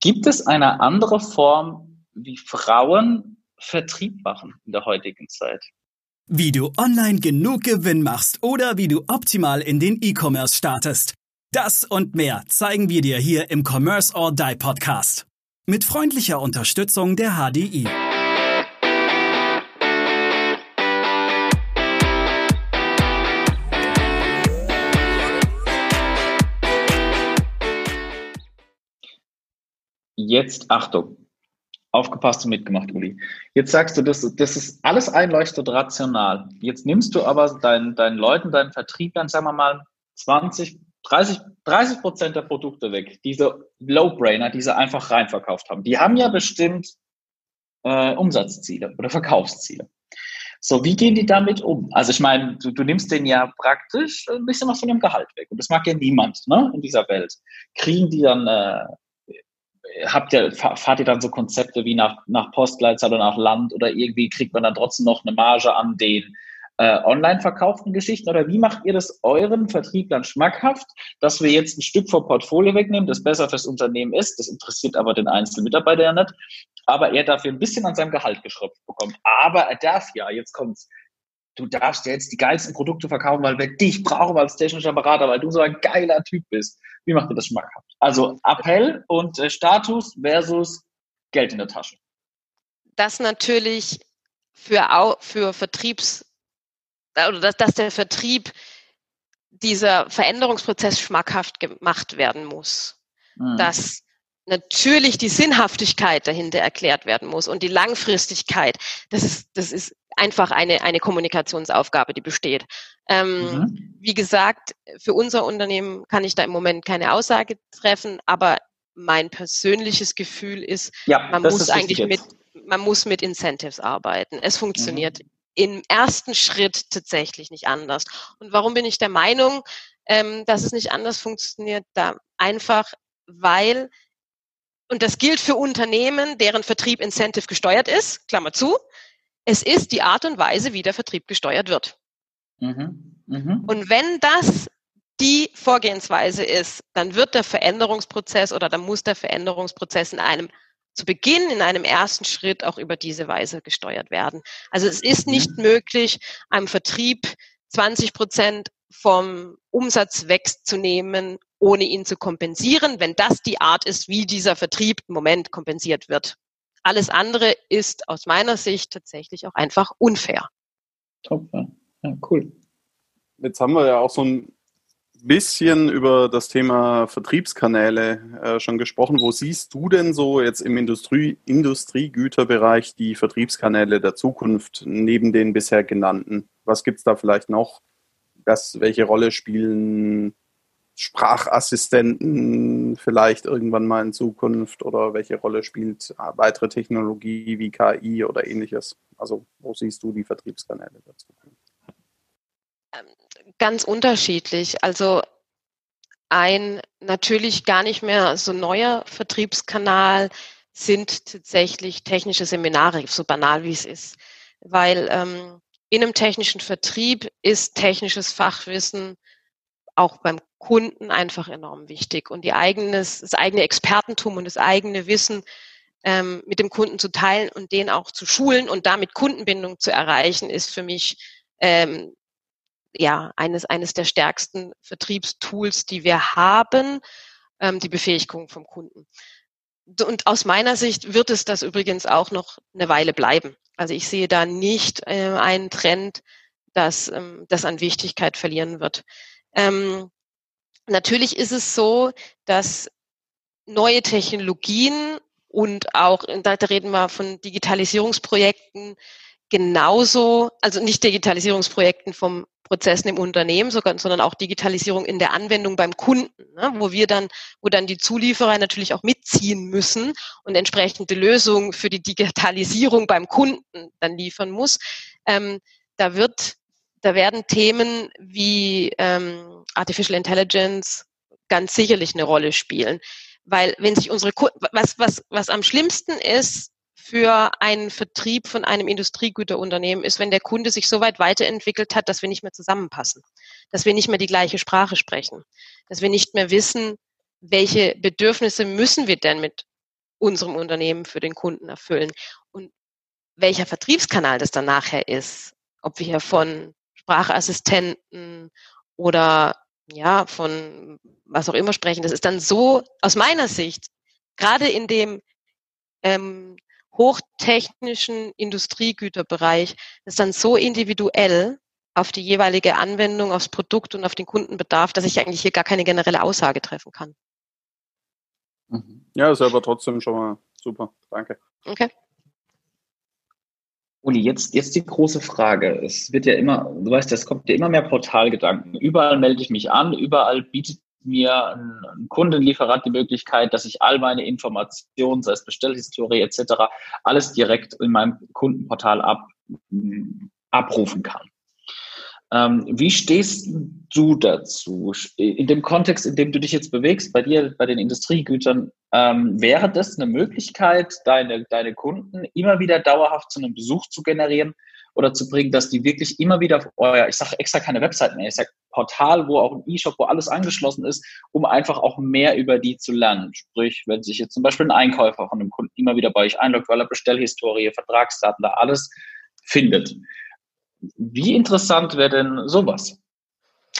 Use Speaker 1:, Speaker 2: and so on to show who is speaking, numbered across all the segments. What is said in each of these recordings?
Speaker 1: Gibt es eine andere Form, wie Frauen Vertrieb machen in der heutigen Zeit?
Speaker 2: Wie du online genug Gewinn machst oder wie du optimal in den E-Commerce startest. Das und mehr zeigen wir dir hier im Commerce or Die Podcast. Mit freundlicher Unterstützung der HDI.
Speaker 1: Jetzt Achtung. Aufgepasst und mitgemacht, Uli. Jetzt sagst du, das, das ist alles einleuchtet rational. Jetzt nimmst du aber deinen, deinen Leuten, deinen Vertrieblern, sagen wir mal, 20, 30, 30 Prozent der Produkte weg. Diese Low-Brainer, die sie einfach reinverkauft haben. Die haben ja bestimmt äh, Umsatzziele oder Verkaufsziele. So, wie gehen die damit um? Also ich meine, du, du nimmst denen ja praktisch ein bisschen was von ihrem Gehalt weg. Und das mag ja niemand ne, in dieser Welt. Kriegen die dann äh, habt ihr, fahrt ihr dann so Konzepte wie nach, nach Postleitzahl oder nach Land oder irgendwie kriegt man dann trotzdem noch eine Marge an den äh, online verkauften Geschichten oder wie macht ihr das euren Vertrieblern schmackhaft, dass wir jetzt ein Stück vom Portfolio wegnehmen, das besser fürs Unternehmen ist, das interessiert aber den einzelnen Mitarbeiter ja nicht, aber er dafür ein bisschen an seinem Gehalt geschraubt bekommt. Aber er darf ja, jetzt kommt's, du darfst ja jetzt die geilsten Produkte verkaufen, weil wir dich brauchen als technischer Berater, weil du so ein geiler Typ bist. Wie macht ihr das schmackhaft? Also Appell und äh, Status versus Geld in der Tasche.
Speaker 3: Das natürlich für, für Vertriebs, oder dass, dass der Vertrieb dieser Veränderungsprozess schmackhaft gemacht werden muss. Mhm. Dass natürlich die Sinnhaftigkeit dahinter erklärt werden muss und die Langfristigkeit. Das ist, das ist einfach eine, eine Kommunikationsaufgabe, die besteht. Ähm, mhm. Wie gesagt, für unser Unternehmen kann ich da im Moment keine Aussage treffen, aber mein persönliches Gefühl ist, ja, man muss eigentlich mit, man muss mit Incentives arbeiten. Es funktioniert mhm. im ersten Schritt tatsächlich nicht anders. Und warum bin ich der Meinung, ähm, dass es nicht anders funktioniert? Da einfach, weil und das gilt für Unternehmen, deren Vertrieb Incentive gesteuert ist, Klammer zu. Es ist die Art und Weise, wie der Vertrieb gesteuert wird. Mhm. Mhm. Und wenn das die Vorgehensweise ist, dann wird der Veränderungsprozess oder dann muss der Veränderungsprozess in einem zu Beginn in einem ersten Schritt auch über diese Weise gesteuert werden. Also es ist nicht mhm. möglich, einem Vertrieb 20 Prozent vom Umsatz wegzunehmen, ohne ihn zu kompensieren, wenn das die Art ist, wie dieser Vertrieb im Moment kompensiert wird. Alles andere ist aus meiner Sicht tatsächlich auch einfach unfair.
Speaker 1: Top, ja, cool.
Speaker 4: Jetzt haben wir ja auch so ein bisschen über das Thema Vertriebskanäle äh, schon gesprochen. Wo siehst du denn so jetzt im Industrie, Industriegüterbereich die Vertriebskanäle der Zukunft neben den bisher genannten? Was gibt es da vielleicht noch? Das, welche Rolle spielen Sprachassistenten vielleicht irgendwann mal in Zukunft oder welche Rolle spielt weitere Technologie wie KI oder ähnliches? Also wo siehst du die Vertriebskanäle Zukunft?
Speaker 3: Ähm, ganz unterschiedlich. Also ein natürlich gar nicht mehr so neuer Vertriebskanal sind tatsächlich technische Seminare, so banal wie es ist. Weil ähm, in einem technischen Vertrieb ist technisches Fachwissen auch beim Kunden einfach enorm wichtig und die eigenes, das eigene Expertentum und das eigene Wissen ähm, mit dem Kunden zu teilen und den auch zu schulen und damit Kundenbindung zu erreichen, ist für mich ähm, ja eines eines der stärksten Vertriebstools, die wir haben, ähm, die Befähigung vom Kunden. Und aus meiner Sicht wird es das übrigens auch noch eine Weile bleiben. Also ich sehe da nicht äh, einen Trend, dass ähm, das an Wichtigkeit verlieren wird. Ähm, natürlich ist es so, dass neue Technologien und auch, da reden wir von Digitalisierungsprojekten, genauso, also nicht Digitalisierungsprojekten vom Prozessen im Unternehmen, sondern auch Digitalisierung in der Anwendung beim Kunden, ne, wo wir dann, wo dann die Zulieferer natürlich auch mitziehen müssen und entsprechende Lösungen für die Digitalisierung beim Kunden dann liefern muss. Ähm, da wird, da werden Themen wie ähm, Artificial Intelligence ganz sicherlich eine Rolle spielen, weil wenn sich unsere Kunden, was was was am schlimmsten ist, für einen Vertrieb von einem Industriegüterunternehmen ist, wenn der Kunde sich so weit weiterentwickelt hat, dass wir nicht mehr zusammenpassen, dass wir nicht mehr die gleiche Sprache sprechen, dass wir nicht mehr wissen, welche Bedürfnisse müssen wir denn mit unserem Unternehmen für den Kunden erfüllen und welcher Vertriebskanal das dann nachher ist, ob wir hier von Sprachassistenten oder ja, von was auch immer sprechen. Das ist dann so aus meiner Sicht, gerade in dem ähm, hochtechnischen Industriegüterbereich, ist dann so individuell auf die jeweilige Anwendung, aufs Produkt und auf den Kundenbedarf, dass ich eigentlich hier gar keine generelle Aussage treffen kann.
Speaker 4: Mhm. Ja, ist aber trotzdem schon mal super. Danke.
Speaker 3: Okay.
Speaker 1: Uli, jetzt, jetzt die große Frage. Es wird ja immer, du weißt, es kommt ja immer mehr Portalgedanken. Überall melde ich mich an, überall bietet mir ein, ein Kundenlieferant die Möglichkeit, dass ich all meine Informationen, sei es Bestellhistorie etc., alles direkt in meinem Kundenportal ab, abrufen kann. Ähm, wie stehst du dazu? In dem Kontext, in dem du dich jetzt bewegst, bei dir, bei den Industriegütern, ähm, wäre das eine Möglichkeit, deine, deine Kunden immer wieder dauerhaft zu einem Besuch zu generieren oder zu bringen, dass die wirklich immer wieder auf euer, ich sage extra keine Website mehr, ich sage Portal, wo auch ein E-Shop, wo alles angeschlossen ist, um einfach auch mehr über die zu lernen. Sprich, wenn sich jetzt zum Beispiel ein Einkäufer von einem Kunden immer wieder bei euch einloggt, weil er Bestellhistorie, Vertragsdaten da alles findet wie interessant wäre denn sowas?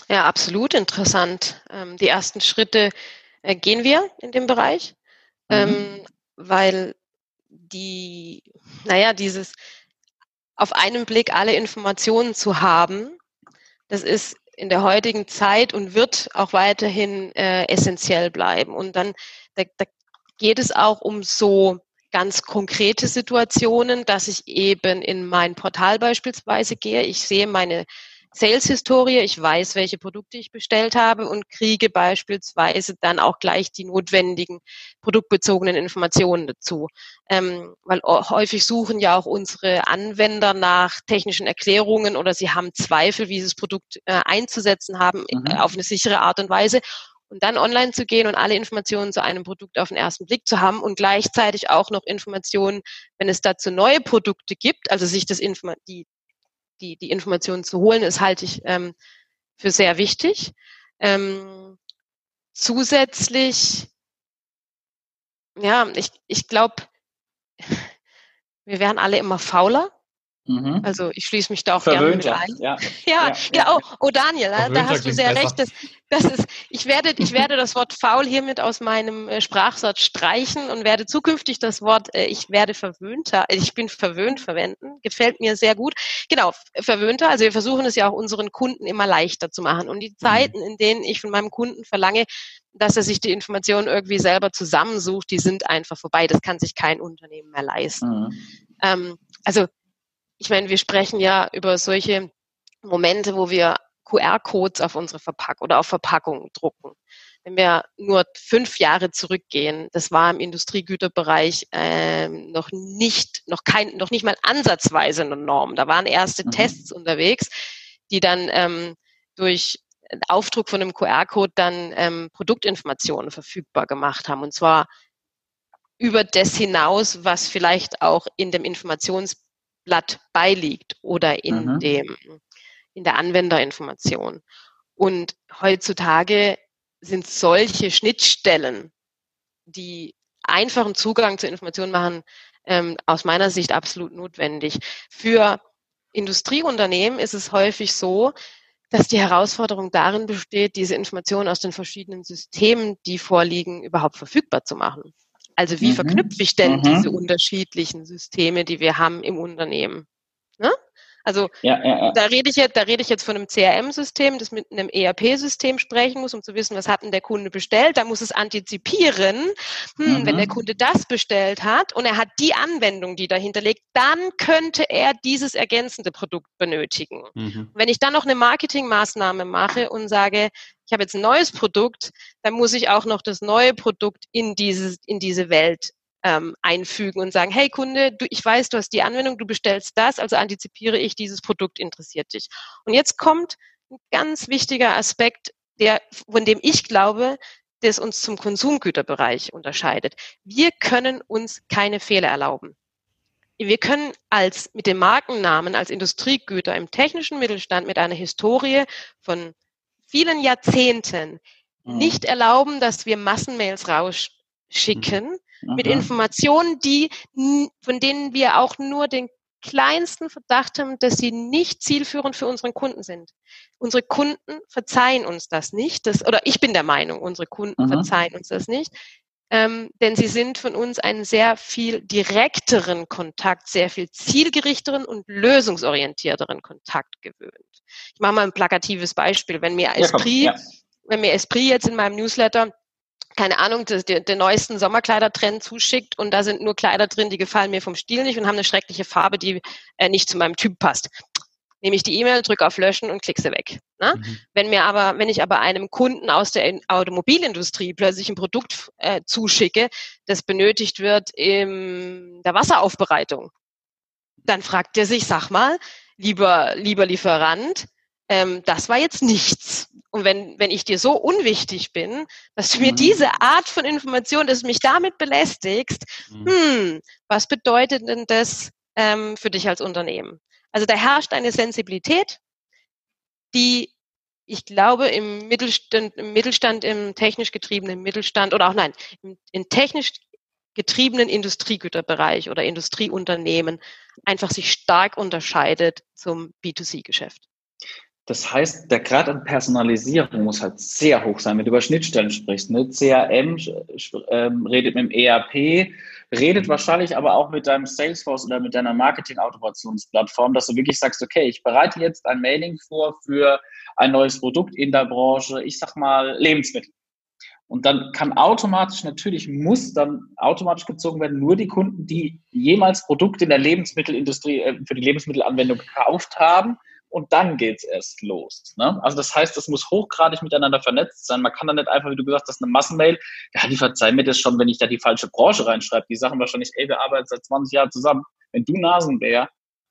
Speaker 3: Ja, absolut interessant. Ähm, die ersten Schritte äh, gehen wir in dem Bereich, mhm. ähm, weil die, naja, dieses auf einen Blick alle Informationen zu haben, das ist in der heutigen Zeit und wird auch weiterhin äh, essentiell bleiben. Und dann da, da geht es auch um so ganz konkrete Situationen, dass ich eben in mein Portal beispielsweise gehe. Ich sehe meine Sales-Historie, ich weiß, welche Produkte ich bestellt habe und kriege beispielsweise dann auch gleich die notwendigen produktbezogenen Informationen dazu. Ähm, weil häufig suchen ja auch unsere Anwender nach technischen Erklärungen oder sie haben Zweifel, wie dieses Produkt äh, einzusetzen haben mhm. äh, auf eine sichere Art und Weise und dann online zu gehen und alle Informationen zu einem Produkt auf den ersten Blick zu haben und gleichzeitig auch noch Informationen, wenn es dazu neue Produkte gibt, also sich das Inform die, die, die Informationen zu holen, ist halte ich ähm, für sehr wichtig. Ähm, zusätzlich, ja, ich, ich glaube, wir werden alle immer fauler Mhm. Also ich schließe mich da auch Verwöhnter. gerne mit ein. Ja, ja, ja, ja. Oh, oh Daniel, Verwöhnter da hast du sehr besser. recht. Das, das ist, ich, werde, ich werde das Wort faul hiermit aus meinem äh, Sprachsatz streichen und werde zukünftig das Wort äh, ich werde verwöhnter, äh, ich bin verwöhnt verwenden. Gefällt mir sehr gut. Genau, verwöhnter. Also wir versuchen es ja auch unseren Kunden immer leichter zu machen. Und die mhm. Zeiten, in denen ich von meinem Kunden verlange, dass er sich die Informationen irgendwie selber zusammensucht, die sind einfach vorbei. Das kann sich kein Unternehmen mehr leisten. Mhm. Ähm, also ich meine, wir sprechen ja über solche Momente, wo wir QR-Codes auf unsere Verpackung oder auf Verpackungen drucken. Wenn wir nur fünf Jahre zurückgehen, das war im Industriegüterbereich ähm, noch nicht, noch kein, noch nicht mal ansatzweise eine Norm. Da waren erste mhm. Tests unterwegs, die dann ähm, durch Aufdruck von einem QR-Code dann ähm, Produktinformationen verfügbar gemacht haben. Und zwar über das hinaus, was vielleicht auch in dem Informations Blatt beiliegt oder in mhm. dem, in der Anwenderinformation. Und heutzutage sind solche Schnittstellen, die einfachen Zugang zur Information machen, ähm, aus meiner Sicht absolut notwendig. Für Industrieunternehmen ist es häufig so, dass die Herausforderung darin besteht, diese Informationen aus den verschiedenen Systemen, die vorliegen, überhaupt verfügbar zu machen. Also wie mhm. verknüpfe ich denn mhm. diese unterschiedlichen Systeme, die wir haben im Unternehmen? Also ja, ja, ja. da rede ich jetzt, da rede ich jetzt von einem CRM-System, das mit einem ERP-System sprechen muss, um zu wissen, was hat denn der Kunde bestellt. Da muss es antizipieren, hm, mhm. wenn der Kunde das bestellt hat und er hat die Anwendung, die dahinter liegt, dann könnte er dieses ergänzende Produkt benötigen. Mhm. Wenn ich dann noch eine Marketingmaßnahme mache und sage, ich habe jetzt ein neues Produkt, dann muss ich auch noch das neue Produkt in diese, in diese Welt ähm, einfügen und sagen, hey Kunde, du, ich weiß, du hast die Anwendung, du bestellst das, also antizipiere ich, dieses Produkt interessiert dich. Und jetzt kommt ein ganz wichtiger Aspekt, der, von dem ich glaube, das uns zum Konsumgüterbereich unterscheidet. Wir können uns keine Fehler erlauben. Wir können als, mit dem Markennamen als Industriegüter im technischen Mittelstand mit einer Historie von vielen Jahrzehnten mhm. nicht erlauben, dass wir Massenmails rausschicken mhm. mit Informationen, die, von denen wir auch nur den kleinsten Verdacht haben, dass sie nicht zielführend für unseren Kunden sind. Unsere Kunden verzeihen uns das nicht. Das, oder ich bin der Meinung, unsere Kunden mhm. verzeihen uns das nicht. Ähm, denn sie sind von uns einen sehr viel direkteren Kontakt, sehr viel zielgerichteren und lösungsorientierteren Kontakt gewöhnt. Ich mache mal ein plakatives Beispiel. Wenn mir Esprit, ja, ja. wenn mir Esprit jetzt in meinem Newsletter keine Ahnung, den, neuesten Sommerkleidertrend zuschickt und da sind nur Kleider drin, die gefallen mir vom Stil nicht und haben eine schreckliche Farbe, die äh, nicht zu meinem Typ passt. Nehme ich die E-Mail, drücke auf Löschen und klicke sie weg. Ne? Mhm. Wenn mir aber, wenn ich aber einem Kunden aus der Automobilindustrie plötzlich ein Produkt äh, zuschicke, das benötigt wird in der Wasseraufbereitung, dann fragt er sich, sag mal, lieber, lieber Lieferant, ähm, das war jetzt nichts. Und wenn, wenn ich dir so unwichtig bin, dass du mir mhm. diese Art von Information, dass du mich damit belästigst, mhm. hm, was bedeutet denn das ähm, für dich als Unternehmen? Also da herrscht eine Sensibilität, die ich glaube im Mittelstand, im Mittelstand, im technisch getriebenen Mittelstand oder auch nein, im, im technisch getriebenen Industriegüterbereich oder Industrieunternehmen einfach sich stark unterscheidet zum B2C-Geschäft.
Speaker 1: Das heißt, der Grad an Personalisierung muss halt sehr hoch sein, wenn du über Schnittstellen sprichst. Ne? CRM ähm, redet mit dem ERP, redet mhm. wahrscheinlich aber auch mit deinem Salesforce oder mit deiner Marketing-Automationsplattform, dass du wirklich sagst, okay, ich bereite jetzt ein Mailing vor für ein neues Produkt in der Branche, ich sag mal Lebensmittel. Und dann kann automatisch, natürlich muss dann automatisch gezogen werden, nur die Kunden, die jemals Produkte in der Lebensmittelindustrie, äh, für die Lebensmittelanwendung gekauft haben, und dann geht's erst los. Ne? Also das heißt, es muss hochgradig miteinander vernetzt sein. Man kann da nicht einfach, wie du gesagt hast, eine Massenmail, ja, die verzeihen mir das schon, wenn ich da die falsche Branche reinschreibe. Die sagen wahrscheinlich, ey, wir arbeiten seit 20 Jahren zusammen. Wenn du Nasenbär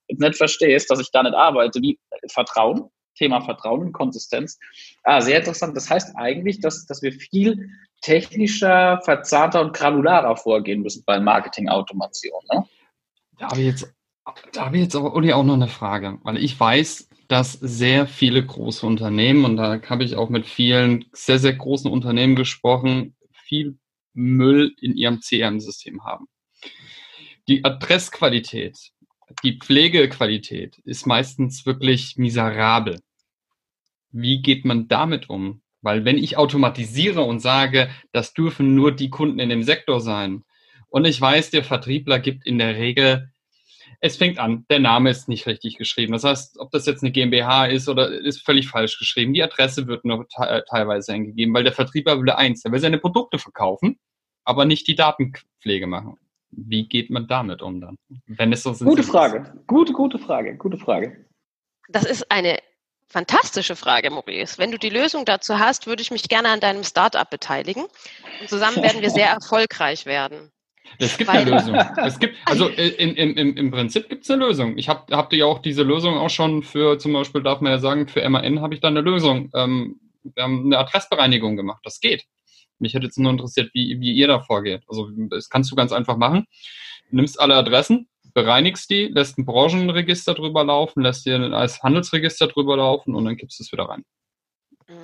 Speaker 1: jetzt nicht verstehst, dass ich da nicht arbeite, wie Vertrauen, Thema Vertrauen und Konsistenz. Ah, sehr interessant. Das heißt eigentlich, dass, dass wir viel technischer, verzahnter und granularer vorgehen müssen bei Marketing-Automation. Ne?
Speaker 5: Da habe ich jetzt da habe ich jetzt aber Uli auch noch eine Frage, weil ich weiß, dass sehr viele große Unternehmen, und da habe ich auch mit vielen sehr, sehr großen Unternehmen gesprochen, viel Müll in ihrem CRM-System haben. Die Adressqualität, die Pflegequalität ist meistens wirklich miserabel. Wie geht man damit um? Weil wenn ich automatisiere und sage, das dürfen nur die Kunden in dem Sektor sein, und ich weiß, der Vertriebler gibt in der Regel es fängt an, der Name ist nicht richtig geschrieben. Das heißt, ob das jetzt eine GmbH ist oder ist völlig falsch geschrieben. Die Adresse wird nur te teilweise eingegeben, weil der Vertriebler will eins, er will seine Produkte verkaufen, aber nicht die Datenpflege machen. Wie geht man damit um dann?
Speaker 1: Wenn es so gute Frage, ist? gute, gute Frage, gute Frage.
Speaker 3: Das ist eine fantastische Frage, Maurice. Wenn du die Lösung dazu hast, würde ich mich gerne an deinem Startup beteiligen. Und zusammen werden wir sehr erfolgreich werden.
Speaker 5: Es gibt eine Lösung. Es gibt, also in, in, in, im Prinzip gibt es eine Lösung. Ich habe hab ja auch diese Lösung auch schon für, zum Beispiel darf man ja sagen, für MAN habe ich da eine Lösung. Ähm, wir haben eine Adressbereinigung gemacht. Das geht. Mich hätte jetzt nur interessiert, wie, wie ihr da vorgeht. Also das kannst du ganz einfach machen. Nimmst alle Adressen, bereinigst die, lässt ein Branchenregister drüber laufen, lässt dir als Handelsregister drüber laufen und dann gibst du es wieder rein.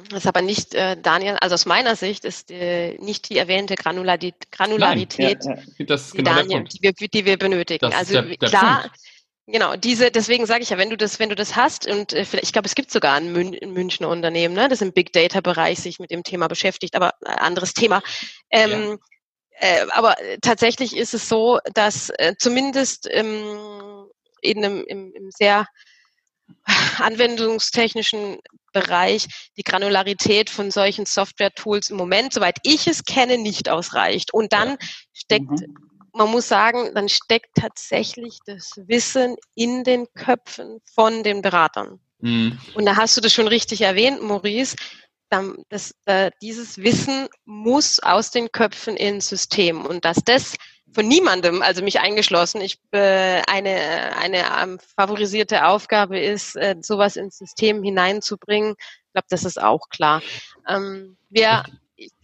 Speaker 3: Das ist aber nicht, äh, Daniel, also aus meiner Sicht ist äh, nicht die erwähnte Granularität, Granularität Nein, ja, ja. die, genau Daniel, die, wir, die wir benötigen. Das also der, der klar, Punkt. Genau, diese, deswegen sage ich ja, wenn du das, wenn du das hast und äh, vielleicht, ich glaube, es gibt sogar ein, Mün ein Münchner Unternehmen, ne, das im Big Data Bereich sich mit dem Thema beschäftigt, aber äh, anderes Thema. Ähm, ja. äh, aber tatsächlich ist es so, dass äh, zumindest ähm, in einem im, im sehr anwendungstechnischen Bereich die Granularität von solchen Software-Tools im Moment, soweit ich es kenne, nicht ausreicht. Und dann steckt, mhm. man muss sagen, dann steckt tatsächlich das Wissen in den Köpfen von den Beratern. Mhm. Und da hast du das schon richtig erwähnt, Maurice. Das, äh, dieses Wissen muss aus den Köpfen ins System. Und dass das von niemandem, also mich eingeschlossen, ich äh, eine eine ähm, favorisierte Aufgabe ist, äh, sowas ins System hineinzubringen. Ich glaube, das ist auch klar. Ähm, wir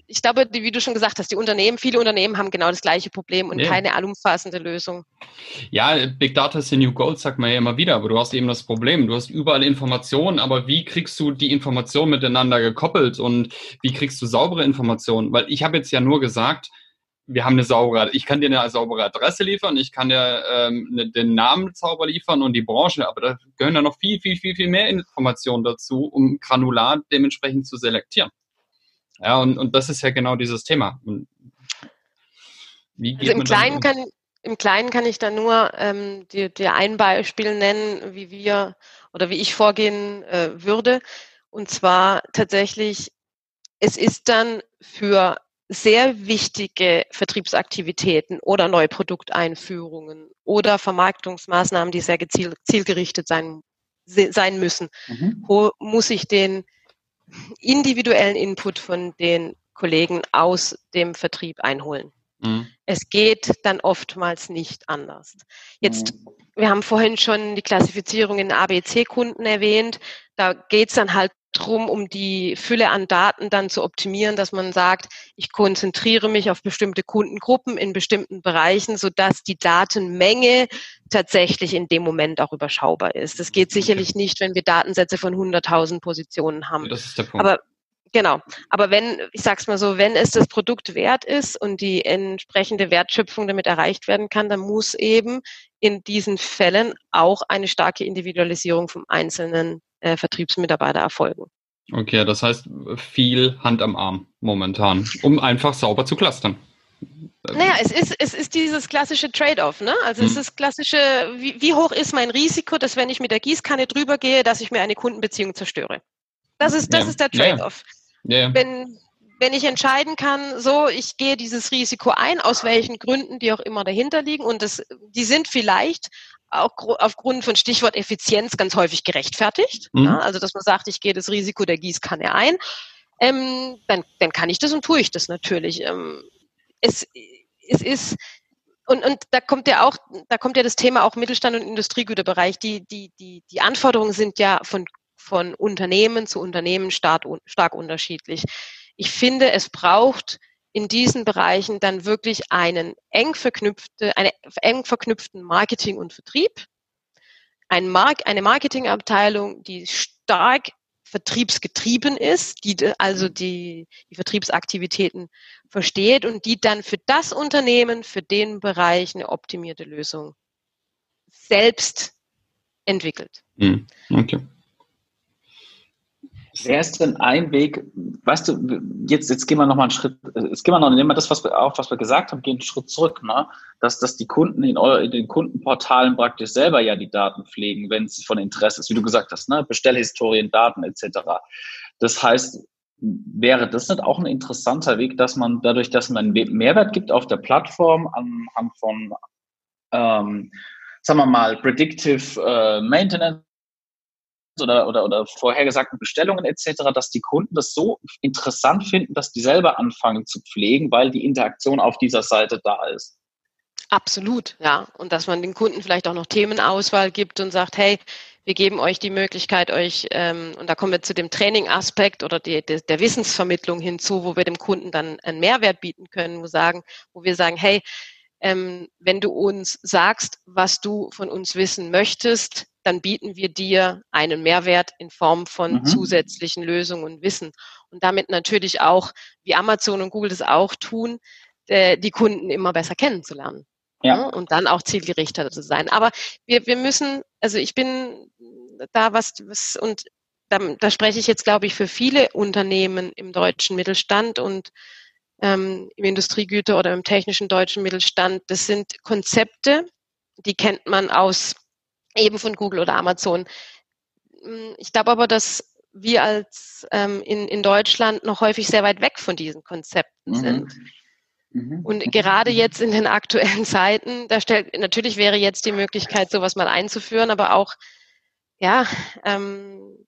Speaker 3: ich glaube, wie du schon gesagt hast, die Unternehmen, viele Unternehmen haben genau das gleiche Problem und ja. keine allumfassende Lösung.
Speaker 5: Ja, Big Data ist the new gold, sagt man ja immer wieder, aber du hast eben das Problem, du hast überall Informationen, aber wie kriegst du die Informationen miteinander gekoppelt und wie kriegst du saubere Informationen? Weil ich habe jetzt ja nur gesagt, wir haben eine saubere, ich kann dir eine saubere Adresse liefern, ich kann dir ähm, ne, den Namen sauber liefern und die Branche, aber da gehören ja noch viel, viel, viel, viel mehr Informationen dazu, um granular dementsprechend zu selektieren. Ja, und, und das ist ja genau dieses Thema.
Speaker 3: Wie geht also im, Kleinen um? kann, Im Kleinen kann ich da nur ähm, dir, dir ein Beispiel nennen, wie wir oder wie ich vorgehen äh, würde. Und zwar tatsächlich, es ist dann für sehr wichtige Vertriebsaktivitäten oder neue Produkteinführungen oder Vermarktungsmaßnahmen, die sehr gezielt, zielgerichtet sein, sein müssen, mhm. wo muss ich den individuellen Input von den Kollegen aus dem Vertrieb einholen. Mhm. Es geht dann oftmals nicht anders. Jetzt, mhm. wir haben vorhin schon die Klassifizierung in ABC-Kunden erwähnt. Da geht es dann halt drum, um die Fülle an Daten dann zu optimieren, dass man sagt, ich konzentriere mich auf bestimmte Kundengruppen in bestimmten Bereichen, sodass die Datenmenge tatsächlich in dem Moment auch überschaubar ist. Das geht sicherlich nicht, wenn wir Datensätze von 100.000 Positionen haben.
Speaker 5: Das ist der Punkt.
Speaker 3: Aber Genau. Aber wenn, ich sag's mal so, wenn es das Produkt wert ist und die entsprechende Wertschöpfung damit erreicht werden kann, dann muss eben in diesen Fällen auch eine starke Individualisierung vom einzelnen äh, Vertriebsmitarbeiter erfolgen.
Speaker 5: Okay, das heißt viel Hand am Arm momentan, um einfach sauber zu clustern.
Speaker 3: Naja, es ist, es ist dieses klassische Trade-off, ne? Also hm. es ist klassische, wie, wie hoch ist mein Risiko, dass wenn ich mit der Gießkanne drüber gehe, dass ich mir eine Kundenbeziehung zerstöre. Das ist, das ja. ist der Trade-off. Ja. Ja. Wenn, wenn ich entscheiden kann, so, ich gehe dieses Risiko ein, aus welchen Gründen die auch immer dahinter liegen, und das, die sind vielleicht auch aufgrund von Stichwort Effizienz ganz häufig gerechtfertigt. Mhm. Ja, also dass man sagt, ich gehe das Risiko der Gießkanne ein, ähm, dann, dann kann ich das und tue ich das natürlich. Ähm, es, es ist und, und da kommt ja auch, da kommt ja das Thema auch Mittelstand und Industriegüterbereich. Die, die, die, die Anforderungen sind ja von, von Unternehmen zu Unternehmen stark, stark unterschiedlich. Ich finde, es braucht in diesen Bereichen dann wirklich einen eng verknüpfte, eine eng verknüpften Marketing und Vertrieb, ein Mark, eine Marketingabteilung, die stark vertriebsgetrieben ist, die also die, die Vertriebsaktivitäten versteht und die dann für das Unternehmen, für den Bereich eine optimierte Lösung selbst entwickelt.
Speaker 5: Hm, okay.
Speaker 1: Wäre es denn ein Weg, weißt du, jetzt, jetzt gehen wir nochmal einen Schritt, jetzt gehen wir noch, nehmen wir das, was wir, auch was wir gesagt haben, gehen einen Schritt zurück, ne? dass, dass die Kunden in, eure, in den Kundenportalen praktisch selber ja die Daten pflegen, wenn es von Interesse ist, wie du gesagt hast, ne? Bestellhistorien, Daten etc. Das heißt, wäre das nicht auch ein interessanter Weg, dass man dadurch, dass man einen Mehrwert gibt auf der Plattform anhand von, ähm, sagen wir mal, Predictive äh, Maintenance oder, oder, oder vorhergesagten Bestellungen etc., dass die Kunden das so interessant finden, dass die selber anfangen zu pflegen, weil die Interaktion auf dieser Seite da ist.
Speaker 3: Absolut, ja. Und dass man den Kunden vielleicht auch noch Themenauswahl gibt und sagt, hey, wir geben euch die Möglichkeit, euch, ähm, und da kommen wir zu dem Training-Aspekt oder die, die, der Wissensvermittlung hinzu, wo wir dem Kunden dann einen Mehrwert bieten können, wo, sagen, wo wir sagen, hey, ähm, wenn du uns sagst, was du von uns wissen möchtest, dann bieten wir dir einen Mehrwert in Form von mhm. zusätzlichen Lösungen und Wissen. Und damit natürlich auch, wie Amazon und Google das auch tun, äh, die Kunden immer besser kennenzulernen. Ja. ja. Und dann auch zielgerichteter zu sein. Aber wir, wir müssen, also ich bin da was, was und da, da spreche ich jetzt, glaube ich, für viele Unternehmen im deutschen Mittelstand und ähm, im Industriegüter oder im technischen deutschen Mittelstand. Das sind Konzepte, die kennt man aus eben von Google oder Amazon. Hm, ich glaube aber, dass wir als ähm, in, in Deutschland noch häufig sehr weit weg von diesen Konzepten mhm. sind. Mhm. Und gerade jetzt in den aktuellen Zeiten, da stellt natürlich wäre jetzt die Möglichkeit, sowas mal einzuführen, aber auch ja, ähm,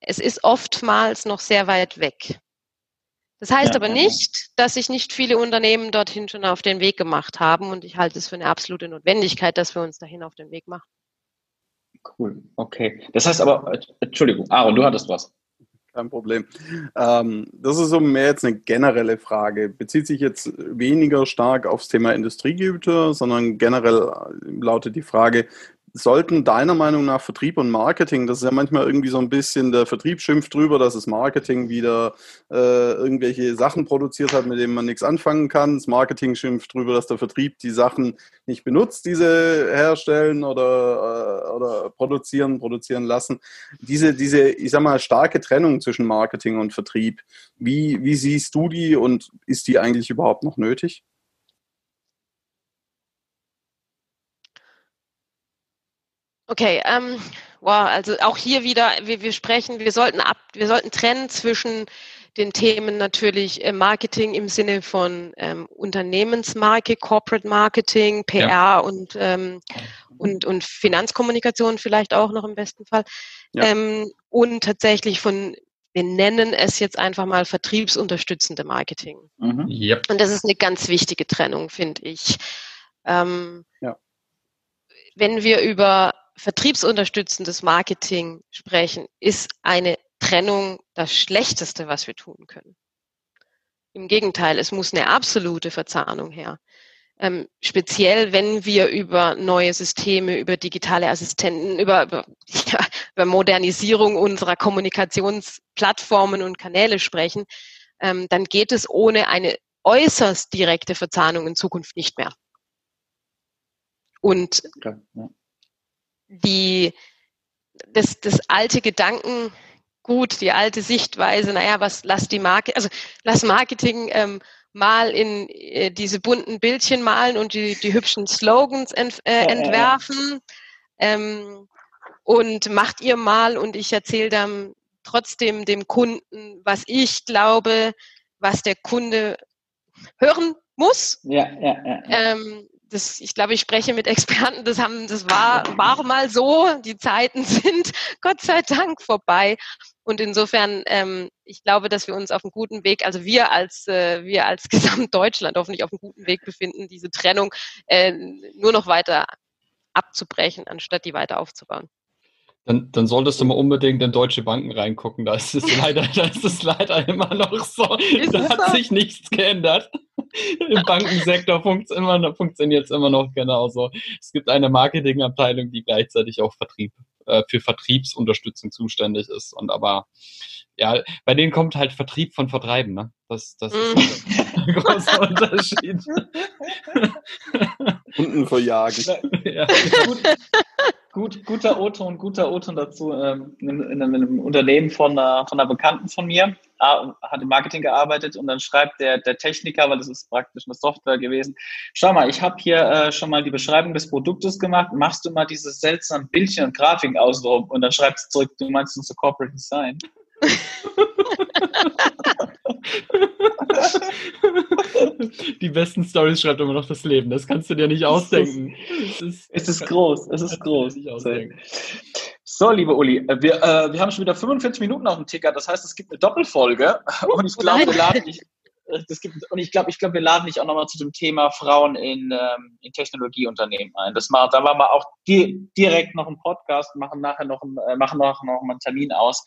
Speaker 3: es ist oftmals noch sehr weit weg. Das heißt ja, aber nicht, dass sich nicht viele Unternehmen dorthin schon auf den Weg gemacht haben und ich halte es für eine absolute Notwendigkeit, dass wir uns dahin auf den Weg machen.
Speaker 1: Cool, okay. Das heißt aber, Entschuldigung, Aaron, du hattest was.
Speaker 4: Kein Problem. Ähm, das ist so mehr jetzt eine generelle Frage. Bezieht sich jetzt weniger stark aufs Thema Industriegüter, sondern generell lautet die Frage, sollten deiner Meinung nach Vertrieb und Marketing, das ist ja manchmal irgendwie so ein bisschen, der Vertrieb schimpft drüber, dass das Marketing wieder äh, irgendwelche Sachen produziert hat, mit denen man nichts anfangen kann. Das Marketing schimpft drüber, dass der Vertrieb die Sachen nicht benutzt, diese herstellen oder, äh, oder produzieren, produzieren lassen. Diese, diese, ich sag mal, starke Trennung zwischen Marketing und Vertrieb, wie, wie siehst du die und ist die eigentlich überhaupt noch nötig?
Speaker 3: Okay, ähm, wow, also auch hier wieder, wir, wir sprechen, wir sollten ab, wir sollten trennen zwischen den Themen natürlich äh, Marketing im Sinne von ähm, Unternehmensmarke, Corporate Marketing, PR ja. und, ähm, und, und Finanzkommunikation vielleicht auch noch im besten Fall. Ja. Ähm, und tatsächlich von, wir nennen es jetzt einfach mal vertriebsunterstützende Marketing. Mhm. Yep. Und das ist eine ganz wichtige Trennung, finde ich. Ähm, ja. Wenn wir über vertriebsunterstützendes Marketing sprechen, ist eine Trennung das Schlechteste, was wir tun können. Im Gegenteil, es muss eine absolute Verzahnung her. Ähm, speziell, wenn wir über neue Systeme, über digitale Assistenten, über, über, ja, über Modernisierung unserer Kommunikationsplattformen und Kanäle sprechen, ähm, dann geht es ohne eine äußerst direkte Verzahnung in Zukunft nicht mehr. Und okay, ja die, das, das alte Gedankengut, die alte Sichtweise, naja, was lass die Marke, also lass Marketing ähm, mal in äh, diese bunten Bildchen malen und die, die hübschen Slogans ent, äh, entwerfen. Ähm, und macht ihr mal und ich erzähle dann trotzdem dem Kunden, was ich glaube, was der Kunde hören muss. Ja, ja, ja. Ähm, das, ich glaube, ich spreche mit Experten, das haben, das war, war mal so. Die Zeiten sind Gott sei Dank vorbei. Und insofern, ähm, ich glaube, dass wir uns auf einem guten Weg, also wir als äh, wir als Gesamtdeutschland hoffentlich auf einem guten Weg befinden, diese Trennung äh, nur noch weiter abzubrechen, anstatt die weiter aufzubauen.
Speaker 5: Dann, dann solltest du mal unbedingt in deutsche Banken reingucken. Da ist es leider, da ist es leider immer noch so. Ist da hat so? sich nichts geändert. Im Bankensektor funktioniert es immer noch genauso. Es gibt eine Marketingabteilung, die gleichzeitig auch Vertrieb, äh, für Vertriebsunterstützung zuständig ist. Und aber ja, bei denen kommt halt Vertrieb von Vertreiben, ne? Das, das ist halt ein großer Unterschied.
Speaker 4: Kunden verjagen. Ja.
Speaker 1: Gut, guter O-Ton, guter O-Ton dazu. Ähm, in, in, in, einem Unternehmen von einer, von einer Bekannten von mir, hat im Marketing gearbeitet und dann schreibt der, der Techniker, weil das ist praktisch eine Software gewesen, schau mal, ich habe hier äh, schon mal die Beschreibung des Produktes gemacht, machst du mal diese seltsamen Bildchen und Grafiken außenrum und dann schreibt es zurück, du meinst unser Corporate Design.
Speaker 5: Die besten Stories schreibt immer noch das Leben. Das kannst du dir nicht ausdenken.
Speaker 1: Es ist, es ist groß. Es ist groß. So, liebe Uli, wir, äh, wir haben schon wieder 45 Minuten auf dem Ticker. Das heißt, es gibt eine Doppelfolge. Und ich glaube, wir laden dich das gibt, und ich glaube, ich glaube, wir laden dich auch nochmal zu dem Thema Frauen in, ähm, in Technologieunternehmen ein. Das macht, da machen wir auch di direkt noch einen Podcast, machen nachher noch, einen, äh, machen noch, noch einen Termin aus.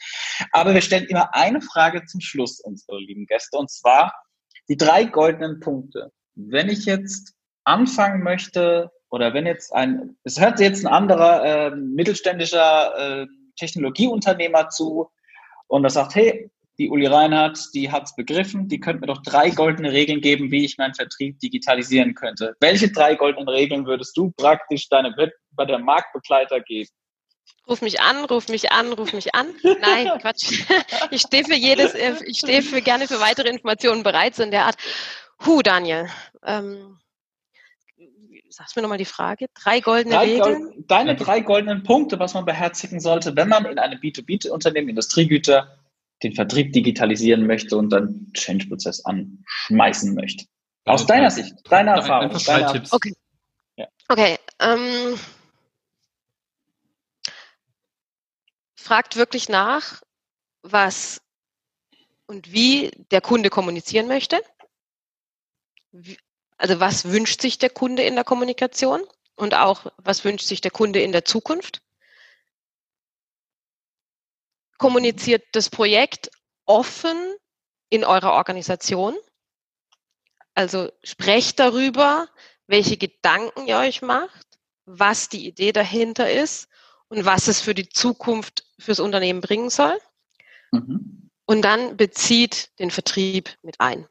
Speaker 1: Aber wir stellen immer eine Frage zum Schluss unsere lieben Gäste, und zwar die drei goldenen Punkte. Wenn ich jetzt anfangen möchte, oder wenn jetzt ein, es hört jetzt ein anderer äh, mittelständischer äh, Technologieunternehmer zu und er sagt, hey, die Uli Reinhardt, die hat es begriffen, die könnte mir doch drei goldene Regeln geben, wie ich meinen Vertrieb digitalisieren könnte. Welche drei goldenen Regeln würdest du praktisch deinem bei der Marktbegleiter geben?
Speaker 3: Ruf mich an, ruf mich an, ruf mich an. Nein, Quatsch. Ich stehe für jedes, ich stehe für gerne für weitere Informationen bereit, so in der Art. Hu, Daniel. Ähm, sagst mir nochmal die Frage. Drei goldene drei Regeln?
Speaker 1: Deine drei goldenen Punkte, was man beherzigen sollte, wenn man in einem B2B-Unternehmen Industriegüter den Vertrieb digitalisieren möchte und dann Change-Prozess anschmeißen möchte. Aus ja, deiner Sicht, deiner Erfahrung. Einfach
Speaker 3: deiner, Tipps. Okay. Ja. Okay. Ähm, fragt wirklich nach, was und wie der Kunde kommunizieren möchte. Also was wünscht sich der Kunde in der Kommunikation und auch was wünscht sich der Kunde in der Zukunft? Kommuniziert das Projekt offen in eurer Organisation. Also sprecht darüber, welche Gedanken ihr euch macht, was die Idee dahinter ist und was es für die Zukunft fürs Unternehmen bringen soll. Mhm. Und dann bezieht den Vertrieb mit ein.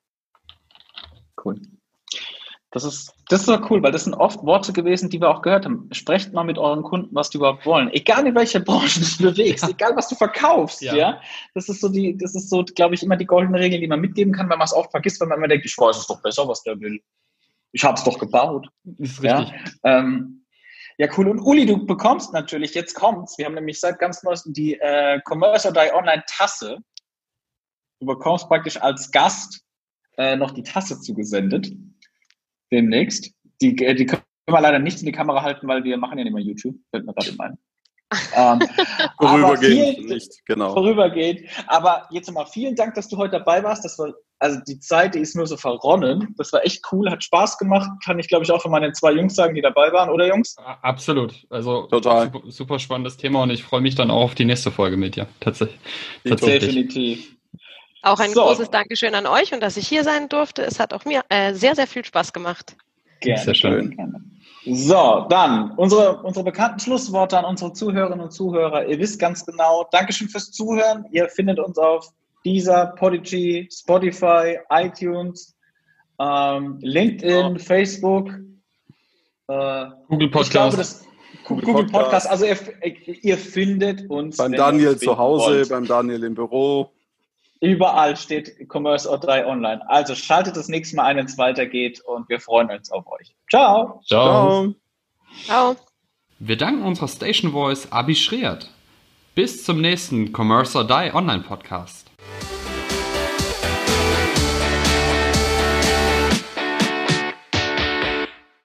Speaker 1: Cool. Das ist, das ist doch cool, weil das sind oft Worte gewesen, die wir auch gehört haben. Sprecht mal mit euren Kunden, was die überhaupt wollen. Egal in welcher Branche du bewegst, ja. egal was du verkaufst, ja. ja. Das ist so die, das ist so, glaube ich, immer die goldene Regel, die man mitgeben kann, weil man es oft vergisst, weil man immer denkt, ich weiß es doch besser, was der will. Ich habe es doch gebaut.
Speaker 5: Ist richtig.
Speaker 1: Ja, ähm, ja, cool. Und Uli, du bekommst natürlich, jetzt kommt's. Wir haben nämlich seit ganz neuestem die äh, Commerce Die Online Tasse. Du bekommst praktisch als Gast äh, noch die Tasse zugesendet demnächst. Die, äh, die können wir leider nicht in die Kamera halten, weil wir machen ja nicht mehr YouTube, fällt mir gerade ein.
Speaker 4: ähm, vorübergehend nicht, genau.
Speaker 1: Vorübergehend. Aber jetzt nochmal vielen Dank, dass du heute dabei warst. Das war, also die Zeit, die ist nur so verronnen. Das war echt cool, hat Spaß gemacht. Kann ich, glaube ich, auch von meinen zwei Jungs sagen, die dabei waren, oder Jungs?
Speaker 5: Absolut. Also Total. Super, super spannendes Thema und ich freue mich dann auch auf die nächste Folge mit dir. Tatsächlich.
Speaker 1: Definitiv.
Speaker 3: Auch ein so. großes Dankeschön an euch und dass ich hier sein durfte. Es hat auch mir äh, sehr, sehr viel Spaß gemacht.
Speaker 1: Gerne. Sehr schön. Gerne. So, dann unsere, unsere bekannten Schlussworte an unsere Zuhörerinnen und Zuhörer. Ihr wisst ganz genau, Dankeschön fürs Zuhören. Ihr findet uns auf dieser Podigy, Spotify, iTunes, ähm, LinkedIn, oh. Facebook,
Speaker 5: äh, Google Podcast. Glaube,
Speaker 1: das, Google, Google Podcast. Also ihr, ihr, findet uns.
Speaker 4: Beim Daniel zu Hause, wollt. beim Daniel im Büro.
Speaker 1: Überall steht Commerce or 3 online. Also schaltet das nächste Mal ein, wenn es weitergeht und wir freuen uns auf euch. Ciao.
Speaker 5: Ciao.
Speaker 3: Ciao.
Speaker 5: Wir danken unserer Station Voice Abi Schreert. Bis zum nächsten Commerce or Die Online Podcast.